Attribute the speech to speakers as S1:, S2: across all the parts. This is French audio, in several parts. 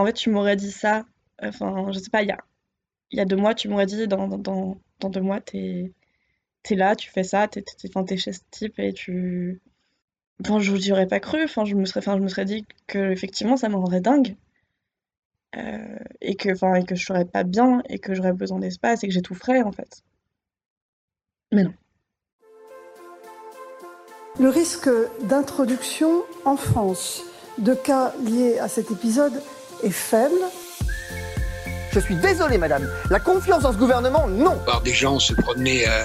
S1: en fait, tu m'aurais dit ça, enfin, je sais pas, il y a, y a deux mois, tu m'aurais dit dans, dans, dans deux mois, t'es es là, tu fais ça, t'es es, chez ce type et tu. Enfin, je n'y aurais pas cru, enfin, je me serais, enfin, je me serais dit que effectivement ça me rendrait dingue. Euh, et que, enfin, et que je serais pas bien et que j'aurais besoin d'espace et que j'étoufferais en fait. Mais non.
S2: Le risque d'introduction en France de cas liés à cet épisode est faible.
S3: Je suis désolé, madame. La confiance dans ce gouvernement, non.
S4: Par des gens se promener, euh,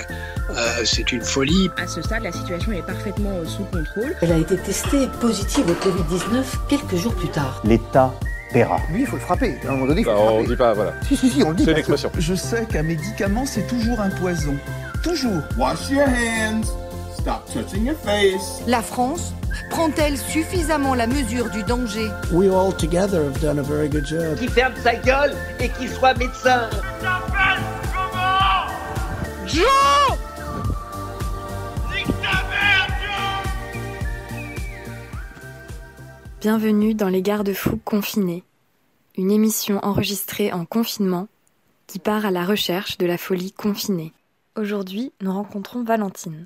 S4: euh, c'est une folie.
S5: À ce stade, la situation est parfaitement euh, sous contrôle.
S6: Elle a été testée positive au Covid-19 quelques jours plus tard.
S7: L'État paiera.
S3: Lui, il faut le frapper. À un moment donné, il faut
S8: bah, On dit pas, voilà.
S3: Si, si, si, on le dit.
S8: C'est une expression.
S9: Je sais qu'un médicament, c'est toujours un poison. Toujours.
S10: Wash your hands. Stop touching your face.
S11: La France prend-elle suffisamment la mesure du danger
S12: We all together have done a very good job.
S13: Qui ferme sa gueule et qui soit médecin.
S14: Joe
S15: Bienvenue dans Les Garde-Fous confinés, une émission enregistrée en confinement qui part à la recherche de la folie confinée. Aujourd'hui, nous rencontrons Valentine.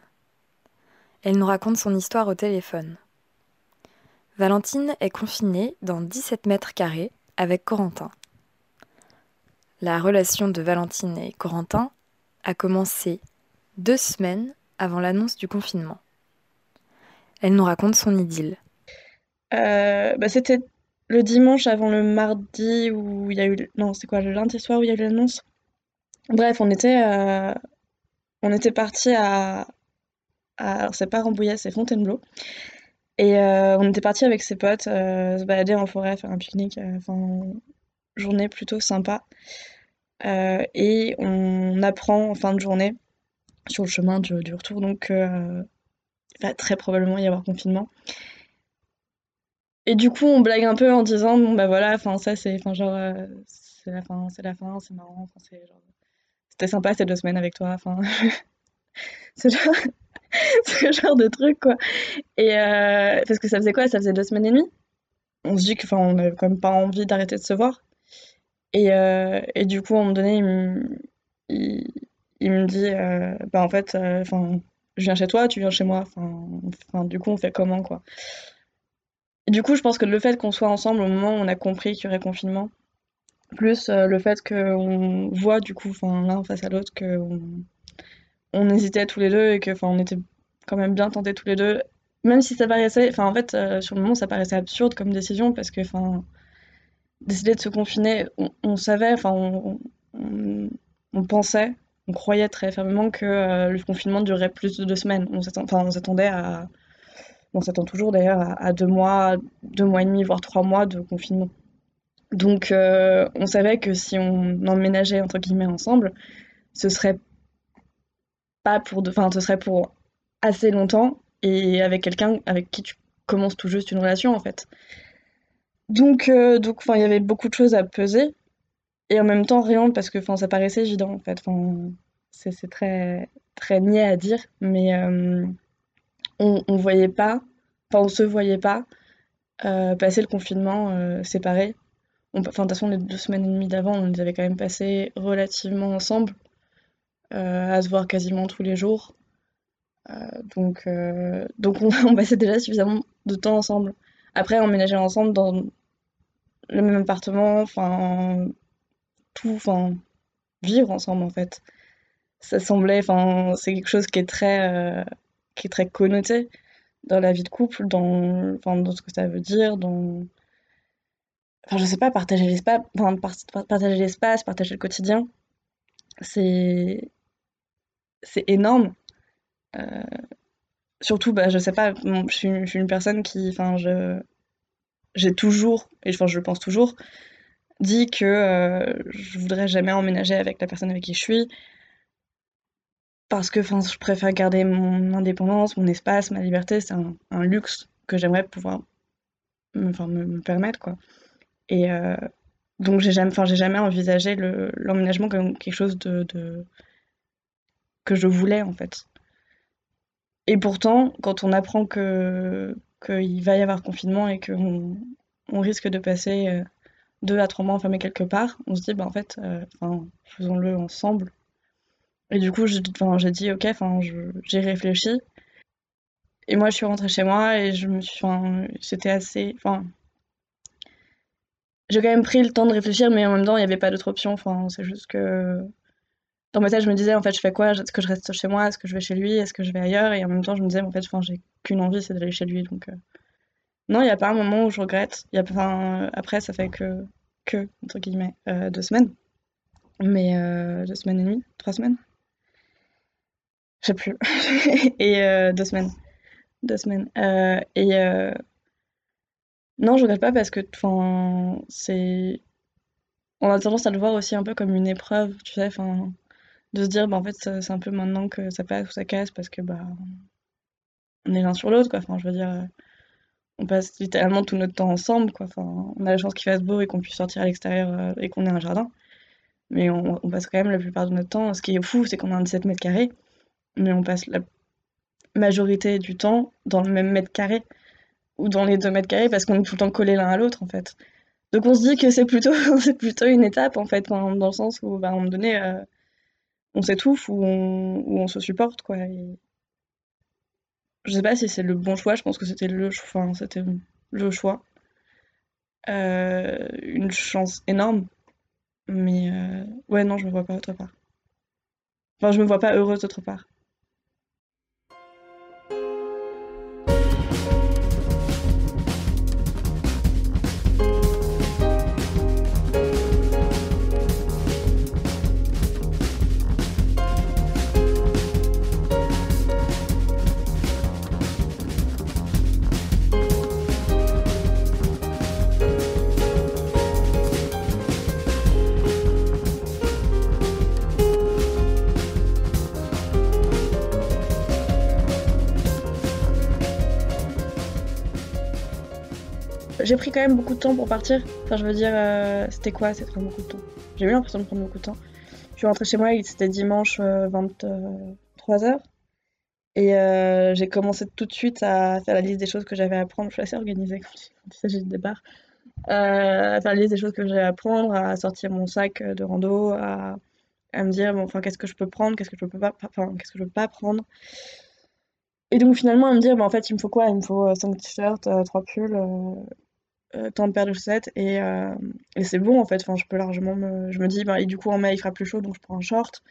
S15: Elle nous raconte son histoire au téléphone. Valentine est confinée dans 17 mètres carrés avec Corentin. La relation de Valentine et Corentin a commencé deux semaines avant l'annonce du confinement. Elle nous raconte son idylle.
S1: Euh, bah, c'était le dimanche avant le mardi où il y a eu... Non, c'est quoi, le lundi soir où il y a eu l'annonce? Bref, on était, euh, on était parti à... Alors, c'est pas Rambouillet, c'est Fontainebleau. Et euh, on était parti avec ses potes euh, se balader en forêt, faire un pique-nique, euh, enfin, journée plutôt sympa. et on apprend en fin de journée, sur le chemin du, retour, donc il va très probablement y avoir confinement. Et du coup, on blague un peu en disant, bon bah voilà, enfin ça c'est, genre, c'est la fin, c'est la fin, c'est marrant, c'est genre, c'était sympa ces deux semaines avec toi, enfin, c'est genre, ce genre de truc, quoi. Et euh, parce que ça faisait quoi? Ça faisait deux semaines et demie? On se dit que, enfin, on n'avait quand même pas envie d'arrêter de se voir. Et, euh, et du coup, à un moment donné, il me, il, me dit, euh, bah en fait, enfin, je viens chez toi, tu viens chez moi. Enfin, du coup, on fait comment, quoi? Du coup, je pense que le fait qu'on soit ensemble au moment où on a compris qu'il y aurait confinement, plus le fait qu'on voit du coup, l'un face à l'autre, qu'on on hésitait tous les deux et que on était quand même bien tentés tous les deux. Même si ça paraissait enfin en fait euh, sur le moment ça paraissait absurde comme décision parce que enfin décider de se confiner on, savait enfin on, pensait on croyait très fermement que euh, le confinement durerait plus de deux semaines. On s'attendait à on s'attend toujours d'ailleurs à, deux mois deux mois et demi voire trois mois de confinement. Donc euh, on savait que si on emménageait entre guillemets ensemble ce serait pas pour de... enfin ce serait pour assez longtemps et avec quelqu'un avec qui tu commences tout juste une relation en fait. Donc euh, donc il y avait beaucoup de choses à peser et en même temps rien parce que ça paraissait évident en fait. C'est très très niais à dire mais euh, on, on voyait pas enfin on se voyait pas euh, passer le confinement séparés. Enfin, de toute façon, les deux semaines et demie d'avant, on les avait quand même passées relativement ensemble. Euh, à se voir quasiment tous les jours. Euh, donc, euh, donc on, on, passait déjà suffisamment de temps ensemble. Après, emménager ensemble dans le même appartement, enfin, tout, enfin, vivre ensemble en fait. Ça semblait, enfin, c'est quelque chose qui est très, qui est très connoté dans la vie de couple, dans, enfin, dans ce que ça veut dire, dans, enfin, je sais pas, partager l'espace, enfin, partager l'espace, partager le quotidien. C'est, c'est énorme. Euh, surtout, bah, je sais pas, je, suis, une personne qui, enfin, je, j'ai toujours, et enfin, je pense toujours, dit que euh, je voudrais jamais emménager avec la personne avec qui je suis parce que enfin je préfère garder mon indépendance, mon espace, ma liberté, c'est un, luxe que j'aimerais pouvoir me, me, permettre quoi. Et euh, donc j'ai jamais j'ai jamais envisagé l'emménagement comme quelque chose de, que je voulais en fait. Et pourtant, quand on apprend que qu'il va y avoir confinement et qu'on on risque de passer deux à trois mois enfermés quelque part, on se dit, bah en fait, enfin, faisons-le ensemble. Et du coup, j'ai dit, ok, j'ai réfléchi. Et moi, je suis rentrée chez moi et je me suis, c'était assez, enfin, j'ai quand même pris le temps de réfléchir, mais en même temps, il n'y avait pas d'autre option. Enfin, c'est juste que dans ma tête, je me disais, en fait, je fais quoi? Est-ce que je reste chez moi? Est-ce que je vais chez lui? Est-ce que je vais ailleurs? Et en même temps, je me disais, en fait, j'ai qu'une envie, c'est d'aller chez lui. Donc, euh, non, il n'y a pas un moment où je regrette. Y a, après, ça fait que, que entre guillemets, euh, deux semaines. Mais euh, deux semaines et demie? Trois semaines? Je sais plus. et deux semaines. Deux semaines. et non, je regrette pas parce que, enfin, c'est. On a tendance à le voir aussi un peu comme une épreuve, tu sais, enfin, de se dire, bah, en fait, c'est un peu maintenant que ça passe ou ça casse parce que, bah, on est l'un sur l'autre, quoi. Enfin, je veux dire, euh, on passe littéralement tout notre temps ensemble, quoi. Enfin, on a la chance qu'il fasse beau et qu'on puisse sortir à l'extérieur euh, et qu'on ait un jardin. Mais on, passe quand même la plupart de notre temps. Ce qui est fou, c'est qu'on a un 17 mètres carrés, mais on passe la majorité du temps dans le même mètre carré ou dans les deux mètres carrés parce qu'on est tout le temps collés l'un à l'autre en fait. Donc on se dit que c'est plutôt, plutôt une étape en fait, dans le sens où bah, à un on s'étouffe ou on, se supporte quoi. Je sais pas si c'est le bon choix, je pense que c'était le, enfin, c'était le choix. Euh, une chance énorme. Mais euh, ouais non je me vois pas autre part. Enfin je me vois pas heureuse d'autre part. J'ai pris quand même beaucoup de temps pour partir. Enfin, je veux dire, euh, c'était quoi prendre beaucoup de temps. J'ai eu l'impression de prendre beaucoup de temps. Je suis rentrée chez moi, c'était dimanche 23h. Euh, et euh, j'ai commencé tout de suite à faire la liste des choses que j'avais à apprendre. Je suis assez organisée quand il s'agit de départ. à faire la liste des choses que j'ai à apprendre, à sortir mon sac de rando, à, me dire bon, qu'est-ce que je peux prendre, qu'est-ce que je peux pas, enfin, qu'est-ce que je peux pas prendre. Et donc finalement à me dire, bah, en fait, il me faut quoi? Il me faut 5 t-shirts, 3 pulls, euh, tant de paires de chaussettes et, euh, et c'est bon en fait. Enfin, je peux largement me. Je me dis, bah, et du coup en mai il fera plus chaud donc je prends un short.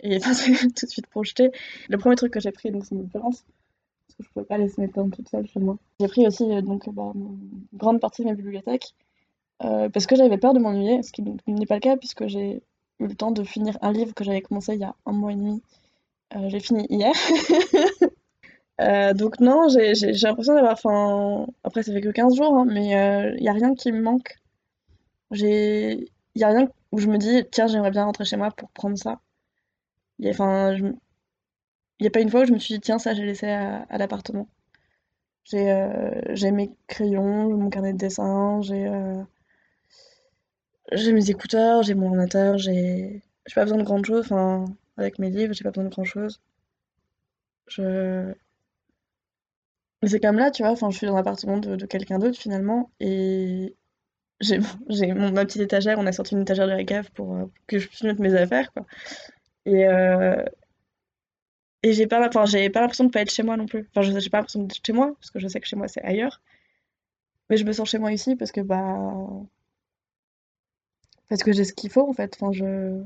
S1: Et enfin, c'est tout de suite projeté. Le premier truc que j'ai pris, donc c'est une balance. Parce que je pouvais pas laisser mes plantes toutes seules chez moi. J'ai pris aussi euh, donc bah, une grande partie de ma bibliothèque. parce que j'avais peur de m'ennuyer, ce qui n'est pas le cas puisque j'ai eu le temps de finir un livre que j'avais commencé il y a un mois et demi. j'ai fini hier. Euh, donc non, j'ai l'impression d'avoir... Après, ça fait que 15 jours, hein, mais il euh, n'y a rien qui me manque. Il n'y a rien où je me dis, tiens, j'aimerais bien rentrer chez moi pour prendre ça. Il n'y a pas une fois où je me suis dit, tiens, ça, j'ai laissé à, l'appartement. J'ai euh, mes crayons, mon carnet de dessin, j'ai j'ai mes écouteurs, j'ai mon ordinateur, j'ai pas besoin de grand chose. Enfin, avec mes livres, j'ai pas besoin de grand chose. Je mais c'est comme là, tu vois, enfin, je suis dans l'appartement de, de quelqu'un d'autre finalement, et j'ai ma petite étagère, on a sorti une étagère de la cave pour, euh, que je puisse mettre mes affaires, quoi. Et, euh, et j'ai pas, enfin, pas l'impression de pas être chez moi non plus. Enfin, j'ai pas l'impression d'être chez moi, parce que je sais que chez moi c'est ailleurs. Mais je me sens chez moi ici parce que, bah. Parce que j'ai ce qu'il faut en fait. Enfin, je.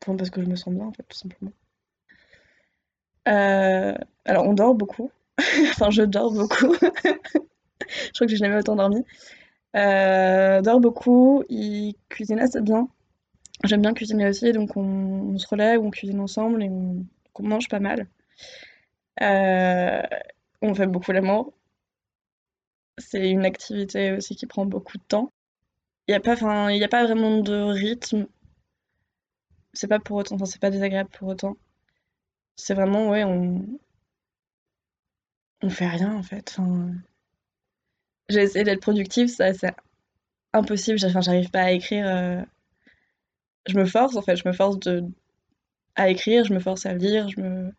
S1: Enfin, parce que je me sens bien en fait, tout simplement. Euh, alors, on dort beaucoup. enfin, je dors beaucoup. je crois que j'ai jamais autant dormi. Euh, dort beaucoup, il cuisine assez bien. J'aime bien cuisiner aussi, donc on, se relève, on cuisine ensemble et on, mange pas mal. Euh, on fait beaucoup l'amour. C'est une activité aussi qui prend beaucoup de temps. Il n'y a pas, a pas vraiment de rythme. C'est pas pour autant, c'est pas désagréable pour autant. C'est vraiment, ouais, on, on fait rien en fait. Enfin, j'ai d'être productive, ça c'est impossible. Enfin, j'arrive pas à écrire. Euh, je me force en fait, je me force de à écrire, je me force à lire, je me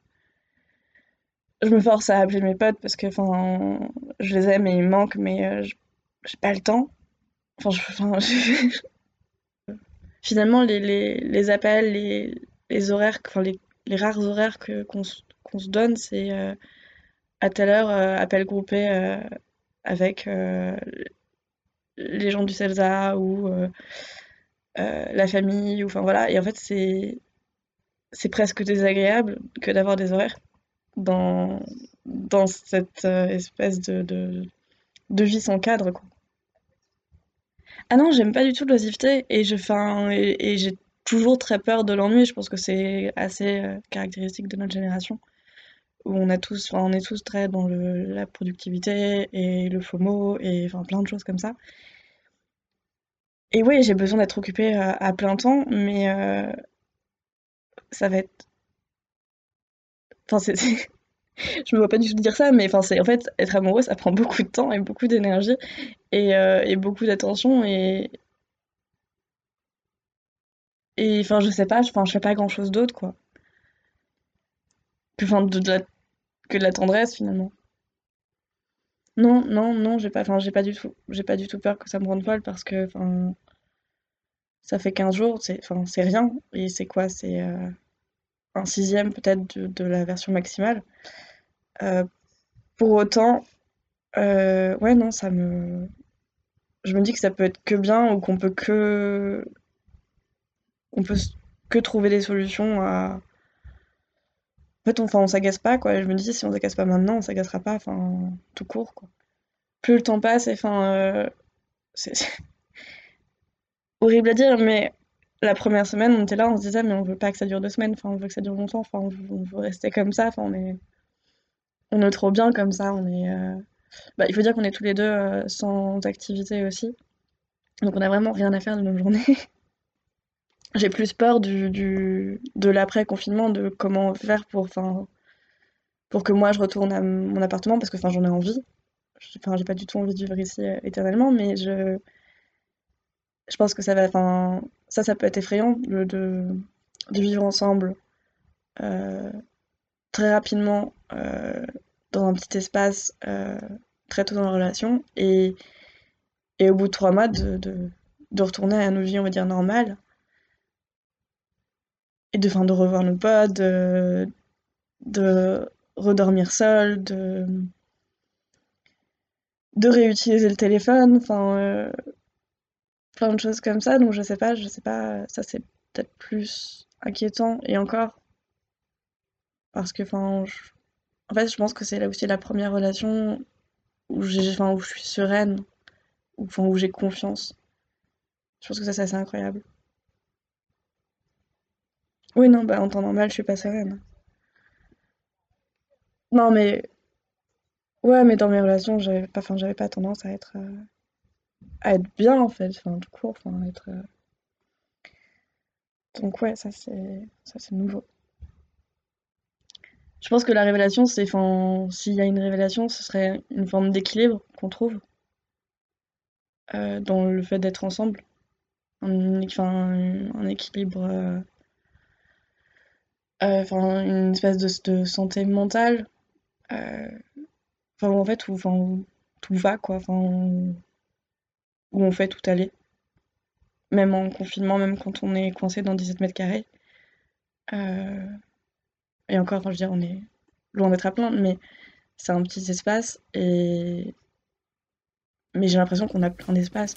S1: je me force à appeler mes potes parce que enfin je les aime et ils me manquent, mais euh, j'ai pas le temps. Enfin, je, je- finalement, les, les, les appels, les, les horaires, enfin, les, les rares horaires que, qu'on, se- donne, c'est euh, à telle heure, euh, appel groupé euh, avec les gens du CELSA ou la famille, ou enfin voilà. Et en fait, c'est, c'est presque désagréable que d'avoir des horaires dans, dans cette espèce de, de, vie sans cadre, quoi. Ah non, j'aime pas du tout l'oisiveté et je, enfin, et, et j'ai toujours très peur de l'ennui. Je pense que c'est assez euh, caractéristique de notre génération où on est tous très dans le, la productivité et le FOMO et plein de choses comme ça. Et oui, j'ai besoin d'être occupée à, à plein temps, mais euh, ça va être, enfin c'est, je me vois pas du tout dire ça, mais en fait être amoureux, ça prend beaucoup de temps et beaucoup d'énergie et, euh, et beaucoup d'attention et et enfin je sais pas, je, fais pas grand-chose d'autre quoi. Enfin de la, que de la tendresse finalement. Non, non, non, j'ai pas, enfin j'ai pas du tout, j'ai pas du tout peur que ça me rende folle parce que enfin ça fait 15 jours, c'est, enfin c'est rien et c'est quoi, c'est euh, un sixième peut-être de, de la version maximale. Euh, pour autant, euh, ouais non, ça me, je me dis que ça peut être que bien ou qu'on peut que on peut que trouver des solutions à. En fait, on, enfin, on s'agace pas, quoi. Je me dis, si on s'agace pas maintenant, on s'agacera pas, enfin, tout court, quoi. Plus le temps passe, et enfin, euh, c'est horrible à dire, mais la première semaine, on était là, on se disait, mais on veut pas que ça dure deux semaines, enfin, on veut que ça dure longtemps, enfin, on veut, rester comme ça, enfin, on est, on est trop bien comme ça, on est. euh, Bah, il faut dire qu'on est tous les deux euh, sans activité aussi, donc on a vraiment rien à faire de nos journées. J'ai plus peur du, du, de l'après-confinement, de comment faire pour, pour que moi je retourne à mon appartement, parce que j'en ai envie. Enfin, j'ai pas du tout envie de vivre ici euh, éternellement, mais je, je pense que ça va, enfin, ça, ça peut être effrayant de, de, vivre ensemble euh, très rapidement euh, dans un petit espace très tôt dans la relation et, et au bout de trois mois de, de, de retourner à nos vies, on va dire, normales et de, de revoir nos potes, de, redormir seul, de, réutiliser le téléphone, enfin, euh, plein de choses comme ça. Donc je sais pas, je sais pas, ça c'est peut-être plus inquiétant et encore parce que, enfin, je- en fait, je pense que c'est là aussi la première relation où j'ai, où je suis sereine, où, où j'ai confiance. Je pense que ça c'est assez incroyable. Oui, non, bah en temps normal, je suis pas sereine. Non, mais ouais, mais dans mes relations, j'avais pas, j'avais pas tendance à être, euh, à être bien en fait, enfin, tout court, enfin, être. euh, Donc ouais, ça c'est, nouveau. Je pense que la révélation, c'est, enfin, s'il y a une révélation, ce serait une forme d'équilibre qu'on trouve euh, dans le fait d'être ensemble, un, enfin, un équilibre, enfin, une espèce de, de santé mentale, euh, enfin, en fait, où, tout va quoi, où on fait tout aller, même en confinement, même quand on est coincé dans 17 mètres carrés. Euh, et encore, enfin, je veux dire, on est loin d'être à plaindre, mais c'est un petit espace et mais j'ai l'impression qu'on a plein d'espace.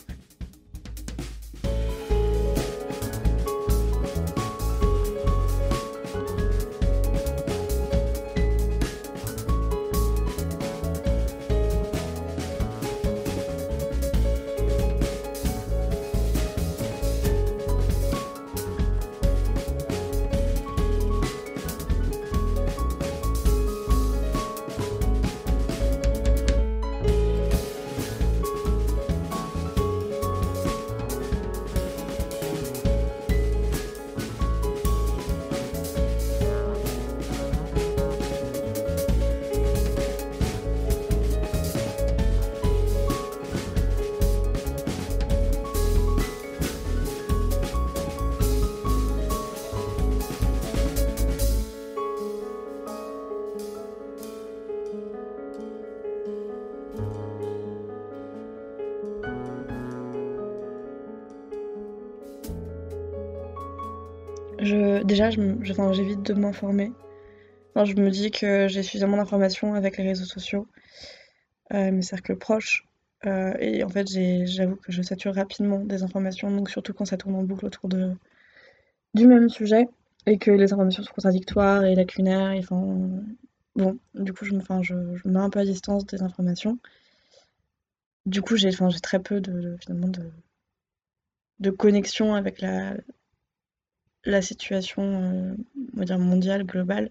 S1: Déjà, je- enfin, j'évite de m'informer. Je me dis que j'ai suffisamment d'informations avec les réseaux sociaux, euh, mes cercles proches. euh, et en fait, j'avoue que je sature rapidement des informations, donc surtout quand ça tourne en boucle autour de, du même sujet et que les informations sont contradictoires et lacunaires. Enfin, bon, du coup, je me, enfin, je, je me mets un peu à distance des informations. Du coup, j'ai enfin, très peu de, de- finalement de, de connexion avec la, la situation euh, dire mondiale, globale.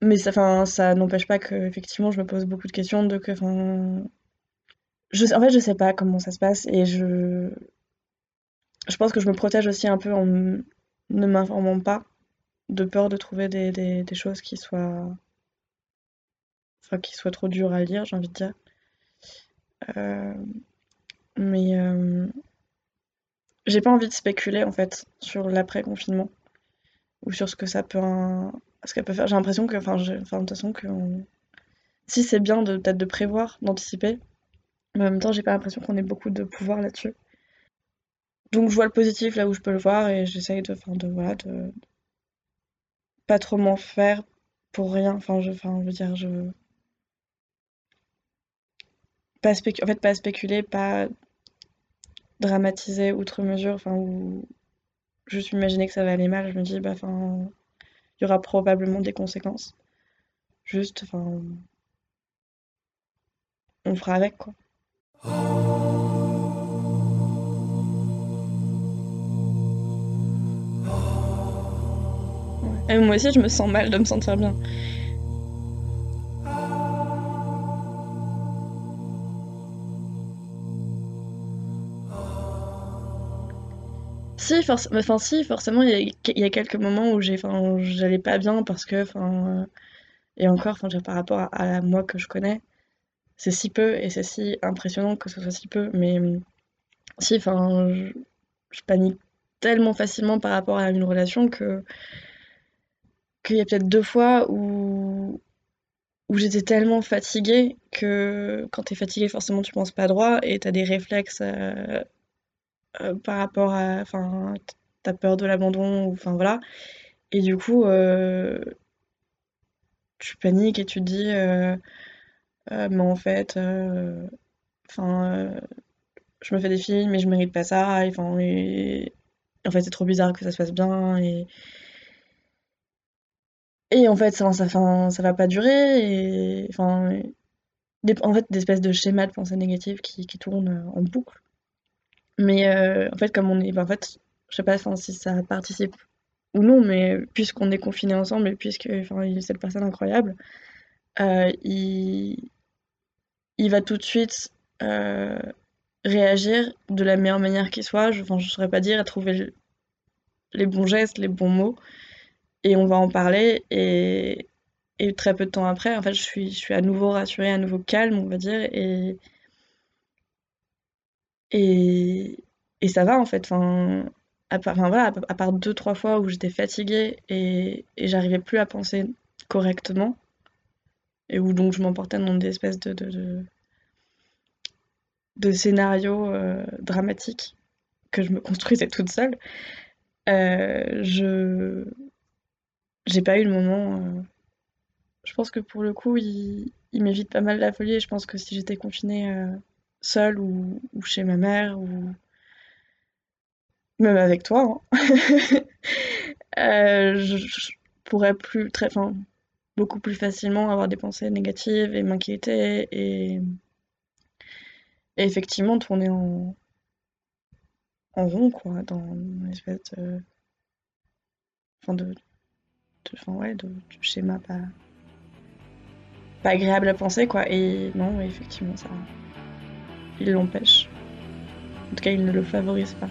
S1: Mais ça, ça n'empêche pas que effectivement, je me pose beaucoup de questions de que, enfin, je, en fait, je sais pas comment ça se passe et je, je pense que je me protège aussi un peu en ne m'informant pas, de peur de trouver des, des, des choses qui soient, enfin, qui soient trop dures à lire, j'ai envie de dire. Euh, mais euh, j'ai pas envie de spéculer en fait sur l'après-confinement ou sur ce que ça peut, ce qu'elle peut faire. J'ai l'impression que, enfin, de toute façon que si c'est bien de peut-être de prévoir, d'anticiper, mais en même temps, j'ai pas l'impression qu'on ait beaucoup de pouvoir là-dessus. Donc je vois le positif là où je peux le voir et j'essaye de, enfin, de, voilà, de pas trop m'en faire pour rien. Enfin, je, enfin, je veux dire, je pas en fait, pas spéculer, pas dramatiser outre mesure, enfin, ou juste imaginer que ça va aller mal. Je me dis, bah, enfin, il y aura probablement des conséquences. Juste, enfin, on fera avec quoi. Et moi aussi, je me sens mal de me sentir bien. Si, forc- enfin, si, forcément, il y a, quelques moments où j'allais pas bien parce que, euh, et encore, par rapport à, moi que je connais, c'est si peu et c'est si impressionnant que ce soit si peu. Mais hum, si, je panique tellement facilement par rapport à une relation que qu'il y a peut-être deux fois où où j'étais tellement fatiguée que quand t'es fatiguée, forcément, tu penses pas droit et t'as des réflexes euh, euh, par rapport à, enfin, t'as peur de l'abandon enfin voilà. Et du coup, euh, tu paniques et tu te dis, euh, mais en fait, enfin, je me fais des films mais je mérite pas ça. Et, en fait, c'est trop bizarre que ça se passe bien et en fait, ça, ça, va pas durer. En fait, des espèces de schémas de pensée négative qui, qui tournent en boucle. Mais euh, en fait, comme on est, ben, en fait, je sais pas si ça participe ou non, mais puisqu'on est confinés ensemble et puisque, cette personne incroyable, euh, il, il va tout de suite euh, réagir de la meilleure manière qui soit. Je, je saurais pas dire, à trouver le- les bons gestes, les bons mots, et on va en parler. Et, et très peu de temps après, en fait, je suis, je suis à nouveau rassurée, à nouveau calme, on va dire, et Et, et ça va en fait. Enfin, à part, voilà, à part deux, trois fois où j'étais fatiguée et, et j'arrivais plus à penser correctement, et où donc je m'emportais dans des espèces de, de, de, scénarios euh, dramatiques que je me construisais toute seule, euh, je j'ai pas eu le moment. euh, Je pense que pour le coup, il, il m'évite pas mal la folie et je pense que si j'étais confinée seule ou, chez ma mère ou même avec toi, hein, euh, je, pourrais plus très, enfin, beaucoup plus facilement avoir des pensées négatives et m'inquiéter et, effectivement tourner en, en rond quoi, dans une espèce de, enfin de, enfin ouais, de schéma pas pas agréable à penser quoi. Et non, effectivement ça, il l'empêche. En tout cas, il ne le favorise pas.